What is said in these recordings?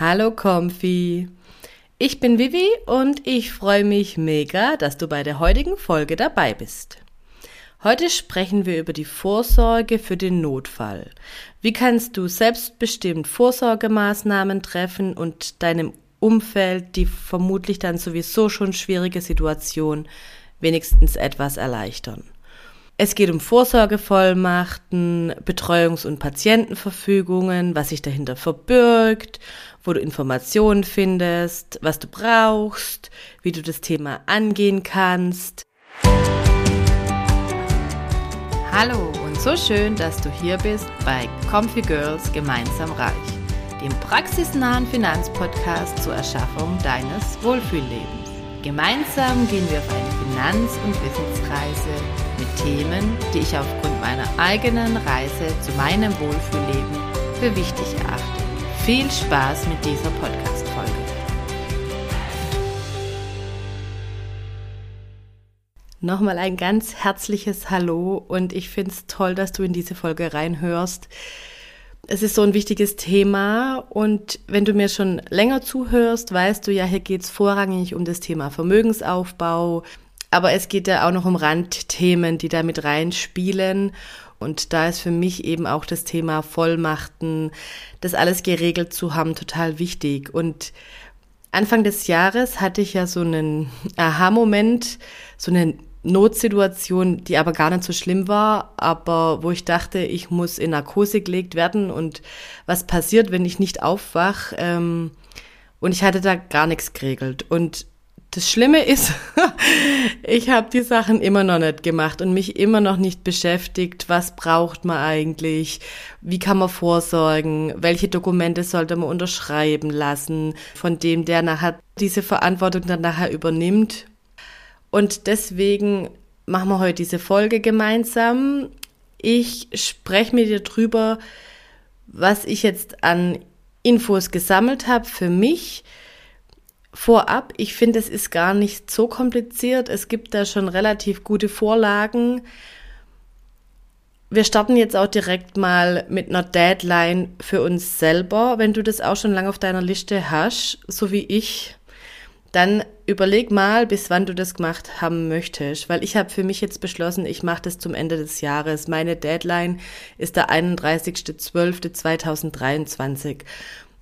Hallo Comfy. Ich bin Vivi und ich freue mich mega, dass du bei der heutigen Folge dabei bist. Heute sprechen wir über die Vorsorge für den Notfall. Wie kannst du selbstbestimmt Vorsorgemaßnahmen treffen und deinem Umfeld die vermutlich dann sowieso schon schwierige Situation wenigstens etwas erleichtern? Es geht um Vorsorgevollmachten, Betreuungs- und Patientenverfügungen, was sich dahinter verbirgt, wo du Informationen findest, was du brauchst, wie du das Thema angehen kannst. Hallo und so schön, dass du hier bist bei Comfy Girls Gemeinsam Reich, dem praxisnahen Finanzpodcast zur Erschaffung deines Wohlfühllebens. Gemeinsam gehen wir auf eine Finanz- und Wissensreise Themen, die ich aufgrund meiner eigenen Reise zu meinem Wohlfühlleben für wichtig erachte. Viel Spaß mit dieser Podcast-Folge. Nochmal ein ganz herzliches Hallo und ich finde es toll, dass du in diese Folge reinhörst. Es ist so ein wichtiges Thema und wenn du mir schon länger zuhörst, weißt du ja, hier geht es vorrangig um das Thema Vermögensaufbau, aber es geht ja auch noch um Randthemen, die da mit reinspielen. Und da ist für mich eben auch das Thema Vollmachten, das alles geregelt zu haben, total wichtig. Und Anfang des Jahres hatte ich ja so einen Aha-Moment, so eine Notsituation, die aber gar nicht so schlimm war, aber wo ich dachte, ich muss in Narkose gelegt werden und was passiert, wenn ich nicht aufwach. Ähm, und ich hatte da gar nichts geregelt. Und das Schlimme ist, ich habe die Sachen immer noch nicht gemacht und mich immer noch nicht beschäftigt, was braucht man eigentlich, wie kann man vorsorgen, welche Dokumente sollte man unterschreiben lassen, von dem der nachher diese Verantwortung dann nachher übernimmt. Und deswegen machen wir heute diese Folge gemeinsam. Ich spreche mit dir drüber, was ich jetzt an Infos gesammelt habe für mich, vorab, ich finde, es ist gar nicht so kompliziert. Es gibt da schon relativ gute Vorlagen. Wir starten jetzt auch direkt mal mit einer Deadline für uns selber. Wenn du das auch schon lange auf deiner Liste hast, so wie ich, dann überleg mal, bis wann du das gemacht haben möchtest, weil ich habe für mich jetzt beschlossen, ich mache das zum Ende des Jahres. Meine Deadline ist der 31.12.2023.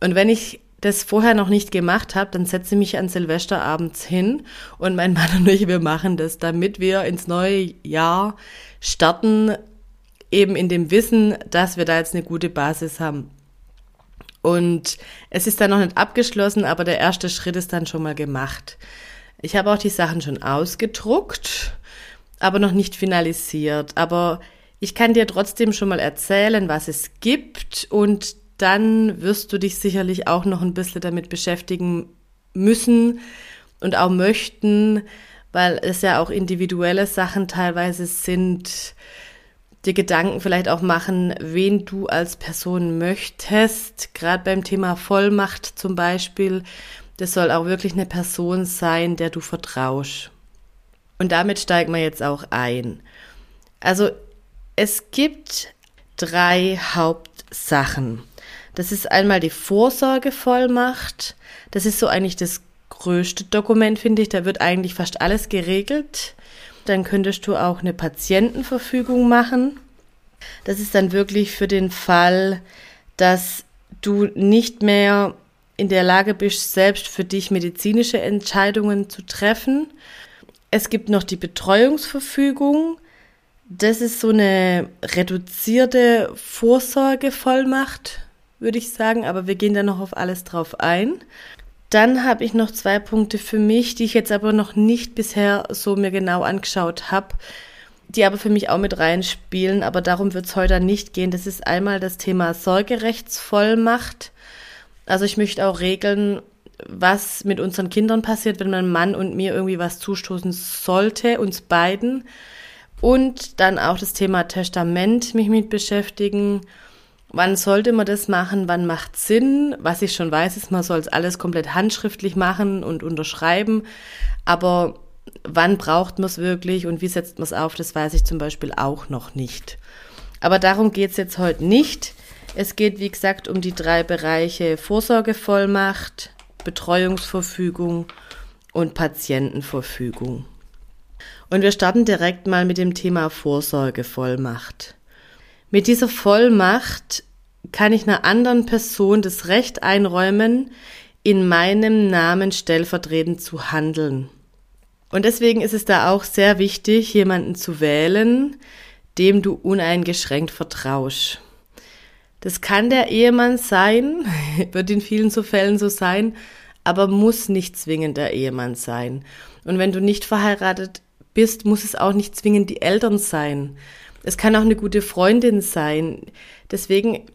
Und wenn ich das vorher noch nicht gemacht habe, dann setze ich mich an Silvesterabends hin und mein Mann und ich, wir machen das, damit wir ins neue Jahr starten, eben in dem Wissen, dass wir da jetzt eine gute Basis haben. Und es ist dann noch nicht abgeschlossen, aber der erste Schritt ist dann schon mal gemacht. Ich habe auch die Sachen schon ausgedruckt, aber noch nicht finalisiert. Aber ich kann dir trotzdem schon mal erzählen, was es gibt und dann wirst du dich sicherlich auch noch ein bisschen damit beschäftigen müssen und auch möchten, weil es ja auch individuelle Sachen teilweise sind, dir Gedanken vielleicht auch machen, wen du als Person möchtest. Gerade beim Thema Vollmacht zum Beispiel, das soll auch wirklich eine Person sein, der du vertraust. Und damit steigen wir jetzt auch ein. Also es gibt drei Hauptsachen. Das ist einmal die Vorsorgevollmacht. Das ist so eigentlich das größte Dokument, finde ich. Da wird eigentlich fast alles geregelt. Dann könntest du auch eine Patientenverfügung machen. Das ist dann wirklich für den Fall, dass du nicht mehr in der Lage bist, selbst für dich medizinische Entscheidungen zu treffen. Es gibt noch die Betreuungsverfügung. Das ist so eine reduzierte Vorsorgevollmacht, würde ich sagen, aber wir gehen da noch auf alles drauf ein. Dann habe ich noch zwei Punkte für mich, die ich jetzt aber noch nicht bisher so mir genau angeschaut habe, die aber für mich auch mit reinspielen, aber darum wird es heute nicht gehen. Das ist einmal das Thema Sorgerechtsvollmacht. Also ich möchte auch regeln, was mit unseren Kindern passiert, wenn mein Mann und mir irgendwie was zustoßen sollte, uns beiden. Und dann auch das Thema Testament mich mit beschäftigen Wann sollte man das machen? Wann macht Sinn? Was ich schon weiß, ist, man soll es alles komplett handschriftlich machen und unterschreiben. Aber wann braucht man es wirklich und wie setzt man es auf? Das weiß ich zum Beispiel auch noch nicht. Aber darum geht es jetzt heute nicht. Es geht, wie gesagt, um die drei Bereiche Vorsorgevollmacht, Betreuungsverfügung und Patientenverfügung. Und wir starten direkt mal mit dem Thema Vorsorgevollmacht. Mit dieser Vollmacht kann ich einer anderen Person das Recht einräumen, in meinem Namen stellvertretend zu handeln. Und deswegen ist es da auch sehr wichtig, jemanden zu wählen, dem du uneingeschränkt vertraust. Das kann der Ehemann sein, wird in vielen so Fällen so sein, aber muss nicht zwingend der Ehemann sein. Und wenn du nicht verheiratet bist, muss es auch nicht zwingend die Eltern sein. Es kann auch eine gute Freundin sein. Deswegen,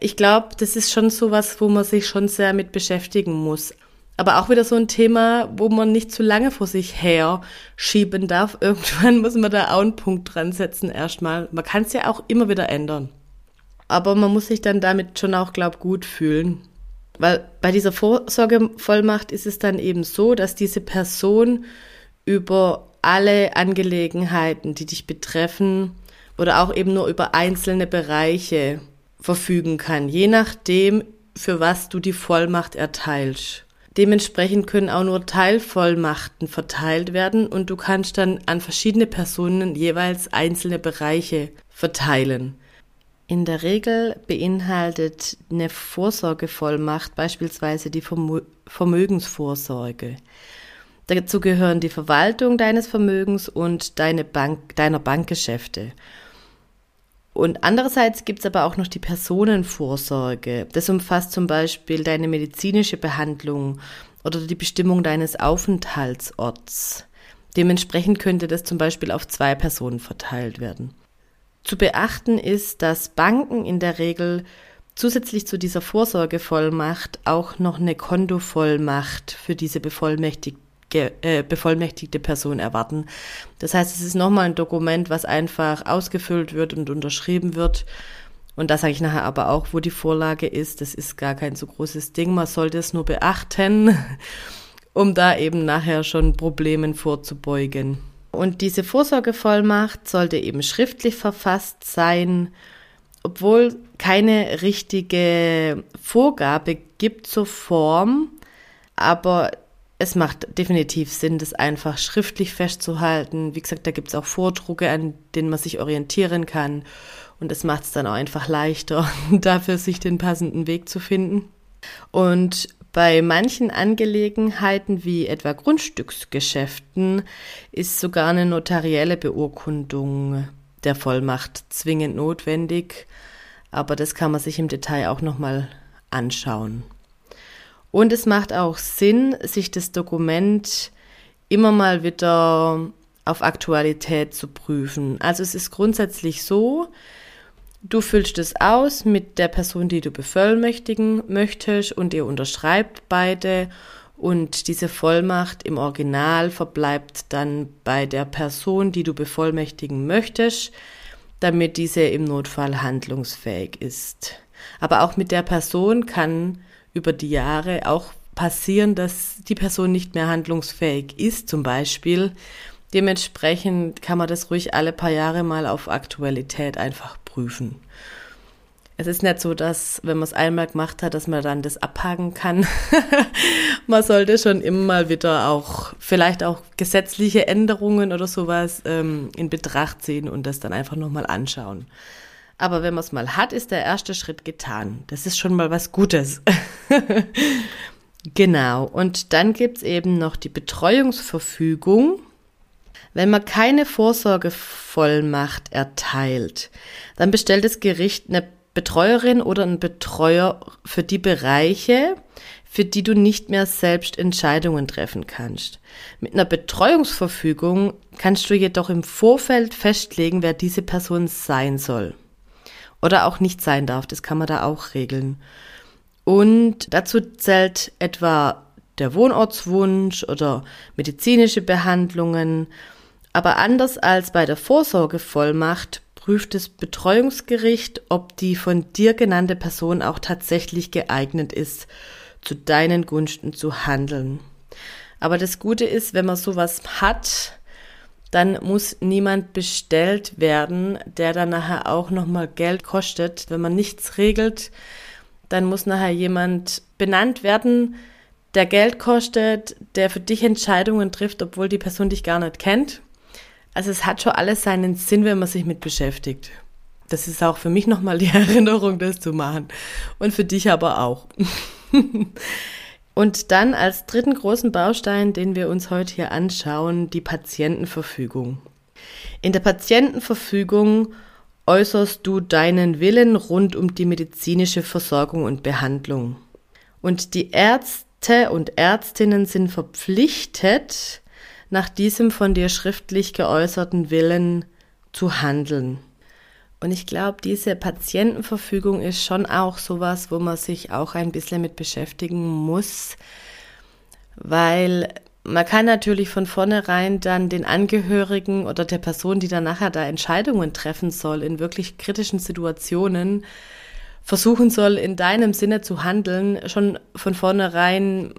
ich glaube, das ist schon so was, wo man sich schon sehr mit beschäftigen muss. Aber auch wieder so ein Thema, wo man nicht zu lange vor sich her schieben darf. Irgendwann muss man da auch einen Punkt dran setzen erstmal. Man kann es ja auch immer wieder ändern. Aber man muss sich dann damit schon auch, glaub, gut fühlen. Weil bei dieser Vorsorgevollmacht ist es dann eben so, dass diese Person über alle Angelegenheiten, die dich betreffen, oder auch eben nur über einzelne Bereiche verfügen kann, je nachdem, für was du die Vollmacht erteilst. Dementsprechend können auch nur Teilvollmachten verteilt werden und du kannst dann an verschiedene Personen jeweils einzelne Bereiche verteilen. In der Regel beinhaltet eine Vorsorgevollmacht beispielsweise die Vermögensvorsorge. Dazu gehören die Verwaltung deines Vermögens und deine Bank, deiner Bankgeschäfte. Und andererseits gibt es aber auch noch die Personenvorsorge. Das umfasst zum Beispiel deine medizinische Behandlung oder die Bestimmung deines Aufenthaltsorts. Dementsprechend könnte das zum Beispiel auf zwei Personen verteilt werden. Zu beachten ist, dass Banken in der Regel zusätzlich zu dieser Vorsorgevollmacht auch noch eine Kontovollmacht für diese bevollmächtigte äh, bevollmächtigte Person erwarten. Das heißt, es ist nochmal ein Dokument, was einfach ausgefüllt wird und unterschrieben wird. Und da sage ich nachher aber auch, wo die Vorlage ist. Das ist gar kein so großes Ding. Man sollte es nur beachten, um da eben nachher schon Problemen vorzubeugen. Und diese Vorsorgevollmacht sollte eben schriftlich verfasst sein, obwohl keine richtige Vorgabe gibt zur Form. Aber es macht definitiv Sinn, das einfach schriftlich festzuhalten. Wie gesagt, da gibt es auch Vordrucke, an denen man sich orientieren kann. Und es macht es dann auch einfach leichter, dafür sich den passenden Weg zu finden. Und bei manchen Angelegenheiten wie etwa Grundstücksgeschäften ist sogar eine notarielle Beurkundung der Vollmacht zwingend notwendig. Aber das kann man sich im Detail auch nochmal anschauen. Und es macht auch Sinn, sich das Dokument immer mal wieder auf Aktualität zu prüfen. Also es ist grundsätzlich so, du füllst es aus mit der Person, die du bevollmächtigen möchtest und ihr unterschreibt beide und diese Vollmacht im Original verbleibt dann bei der Person, die du bevollmächtigen möchtest, damit diese im Notfall handlungsfähig ist. Aber auch mit der Person kann über die Jahre auch passieren, dass die Person nicht mehr handlungsfähig ist, zum Beispiel. Dementsprechend kann man das ruhig alle paar Jahre mal auf Aktualität einfach prüfen. Es ist nicht so, dass, wenn man es einmal gemacht hat, dass man dann das abhaken kann. man sollte schon immer mal wieder auch, vielleicht auch gesetzliche Änderungen oder sowas ähm, in Betracht ziehen und das dann einfach nochmal anschauen. Aber wenn man es mal hat, ist der erste Schritt getan. Das ist schon mal was Gutes. genau. Und dann gibt's eben noch die Betreuungsverfügung. Wenn man keine Vorsorgevollmacht erteilt, dann bestellt das Gericht eine Betreuerin oder einen Betreuer für die Bereiche, für die du nicht mehr selbst Entscheidungen treffen kannst. Mit einer Betreuungsverfügung kannst du jedoch im Vorfeld festlegen, wer diese Person sein soll oder auch nicht sein darf. Das kann man da auch regeln. Und dazu zählt etwa der Wohnortswunsch oder medizinische Behandlungen. Aber anders als bei der Vorsorgevollmacht prüft das Betreuungsgericht, ob die von dir genannte Person auch tatsächlich geeignet ist, zu deinen Gunsten zu handeln. Aber das Gute ist, wenn man sowas hat, dann muss niemand bestellt werden, der dann nachher auch nochmal Geld kostet. Wenn man nichts regelt, dann muss nachher jemand benannt werden, der Geld kostet, der für dich Entscheidungen trifft, obwohl die Person dich gar nicht kennt. Also es hat schon alles seinen Sinn, wenn man sich mit beschäftigt. Das ist auch für mich nochmal die Erinnerung, das zu machen. Und für dich aber auch. Und dann als dritten großen Baustein, den wir uns heute hier anschauen, die Patientenverfügung. In der Patientenverfügung äußerst du deinen Willen rund um die medizinische Versorgung und Behandlung. Und die Ärzte und Ärztinnen sind verpflichtet, nach diesem von dir schriftlich geäußerten Willen zu handeln. Und ich glaube, diese Patientenverfügung ist schon auch sowas, wo man sich auch ein bisschen mit beschäftigen muss, weil man kann natürlich von vornherein dann den Angehörigen oder der Person, die dann nachher da Entscheidungen treffen soll, in wirklich kritischen Situationen, versuchen soll, in deinem Sinne zu handeln, schon von vornherein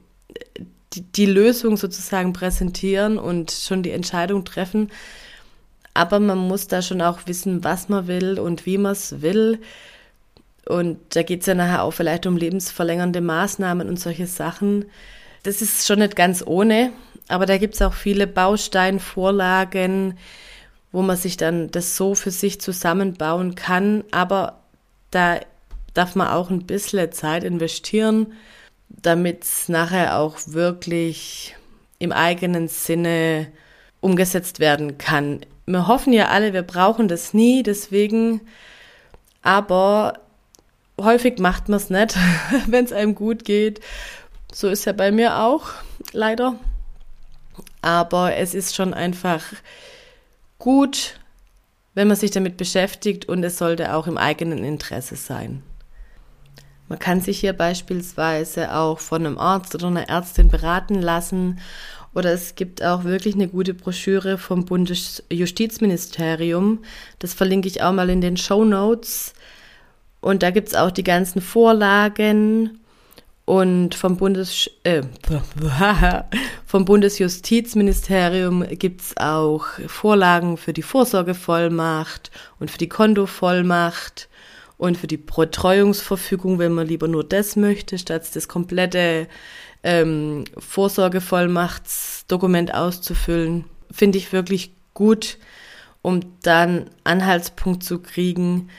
die, die Lösung sozusagen präsentieren und schon die Entscheidung treffen, aber man muss da schon auch wissen, was man will und wie man es will. Und da geht es ja nachher auch vielleicht um lebensverlängernde Maßnahmen und solche Sachen. Das ist schon nicht ganz ohne, aber da gibt es auch viele Bausteinvorlagen, wo man sich dann das so für sich zusammenbauen kann. Aber da darf man auch ein bisschen Zeit investieren, damit es nachher auch wirklich im eigenen Sinne umgesetzt werden kann wir hoffen ja alle, wir brauchen das nie, deswegen, aber häufig macht man es nicht, wenn es einem gut geht. So ist ja bei mir auch, leider. Aber es ist schon einfach gut, wenn man sich damit beschäftigt und es sollte auch im eigenen Interesse sein. Man kann sich hier beispielsweise auch von einem Arzt oder einer Ärztin beraten lassen oder es gibt auch wirklich eine gute Broschüre vom Bundesjustizministerium. Das verlinke ich auch mal in den Show Notes. Und da gibt es auch die ganzen Vorlagen. Und vom, Bundes, äh, vom Bundesjustizministerium gibt es auch Vorlagen für die Vorsorgevollmacht und für die Kontovollmacht und für die Betreuungsverfügung, wenn man lieber nur das möchte, statt das komplette ähm, Vorsorgevollmachtsdokument auszufüllen, finde ich wirklich gut, um dann Anhaltspunkt zu kriegen.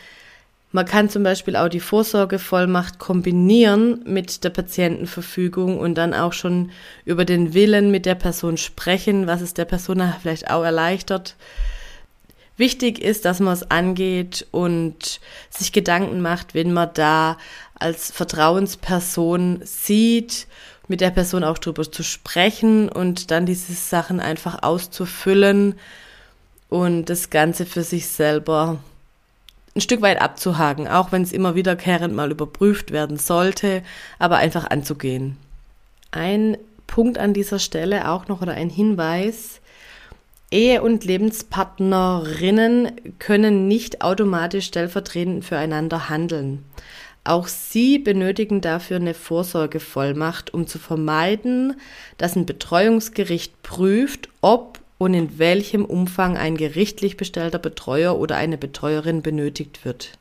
Man kann zum Beispiel auch die Vorsorgevollmacht kombinieren mit der Patientenverfügung und dann auch schon über den Willen mit der Person sprechen, was es der Person vielleicht auch erleichtert. Wichtig ist, dass man es angeht und sich Gedanken macht, wenn man da als Vertrauensperson sieht mit der Person auch drüber zu sprechen und dann diese Sachen einfach auszufüllen und das Ganze für sich selber ein Stück weit abzuhaken, auch wenn es immer wiederkehrend mal überprüft werden sollte, aber einfach anzugehen. Ein Punkt an dieser Stelle auch noch oder ein Hinweis. Ehe- und Lebenspartnerinnen können nicht automatisch stellvertretend füreinander handeln. Auch sie benötigen dafür eine Vorsorgevollmacht, um zu vermeiden, dass ein Betreuungsgericht prüft, ob und in welchem Umfang ein gerichtlich bestellter Betreuer oder eine Betreuerin benötigt wird.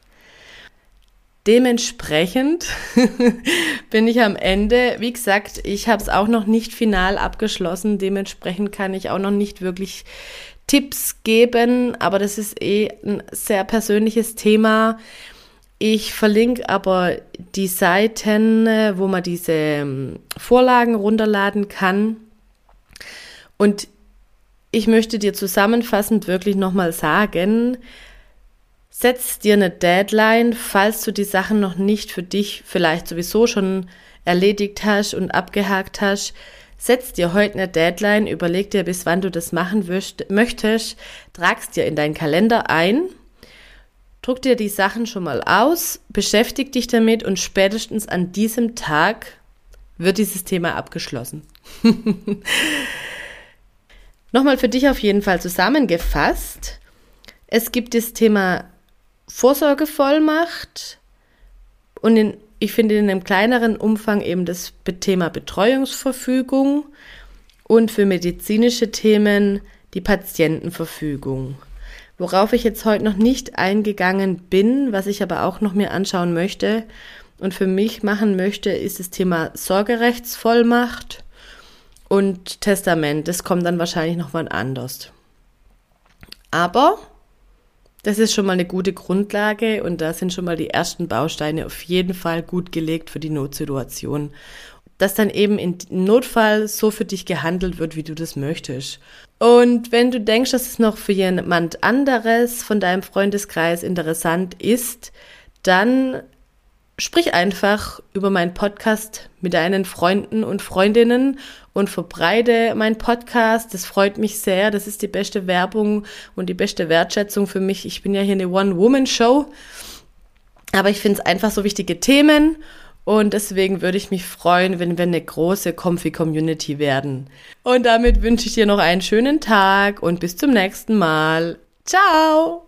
Dementsprechend bin ich am Ende, wie gesagt, ich habe es auch noch nicht final abgeschlossen, dementsprechend kann ich auch noch nicht wirklich Tipps geben, aber das ist eh ein sehr persönliches Thema. Ich verlinke aber die Seiten, wo man diese ähm, Vorlagen runterladen kann. Und ich möchte dir zusammenfassend wirklich nochmal sagen, setz dir eine Deadline, falls du die Sachen noch nicht für dich vielleicht sowieso schon erledigt hast und abgehakt hast. Setz dir heute eine Deadline, überleg dir, bis wann du das machen möchtest, tragst dir in deinen Kalender ein Druck dir die Sachen schon mal aus, beschäftig dich damit und spätestens an diesem Tag wird dieses Thema abgeschlossen. Nochmal für dich auf jeden Fall zusammengefasst. Es gibt das Thema Vorsorgevollmacht und in, ich finde in einem kleineren Umfang eben das Thema Betreuungsverfügung und für medizinische Themen die Patientenverfügung. Worauf ich jetzt heute noch nicht eingegangen bin, was ich aber auch noch mir anschauen möchte und für mich machen möchte, ist das Thema Sorgerechtsvollmacht und Testament. Das kommt dann wahrscheinlich noch mal anders. Aber das ist schon mal eine gute Grundlage und da sind schon mal die ersten Bausteine auf jeden Fall gut gelegt für die Notsituation. Dass dann eben im Notfall so für dich gehandelt wird, wie du das möchtest. Und wenn du denkst, dass es noch für jemand anderes von deinem Freundeskreis interessant ist, dann sprich einfach über meinen Podcast mit deinen Freunden und Freundinnen und verbreite meinen Podcast. Das freut mich sehr. Das ist die beste Werbung und die beste Wertschätzung für mich. Ich bin ja hier eine One-Woman-Show. Aber ich finde es einfach so wichtige Themen. Und deswegen würde ich mich freuen, wenn wir eine große Comfy-Community werden. Und damit wünsche ich dir noch einen schönen Tag und bis zum nächsten Mal. Ciao!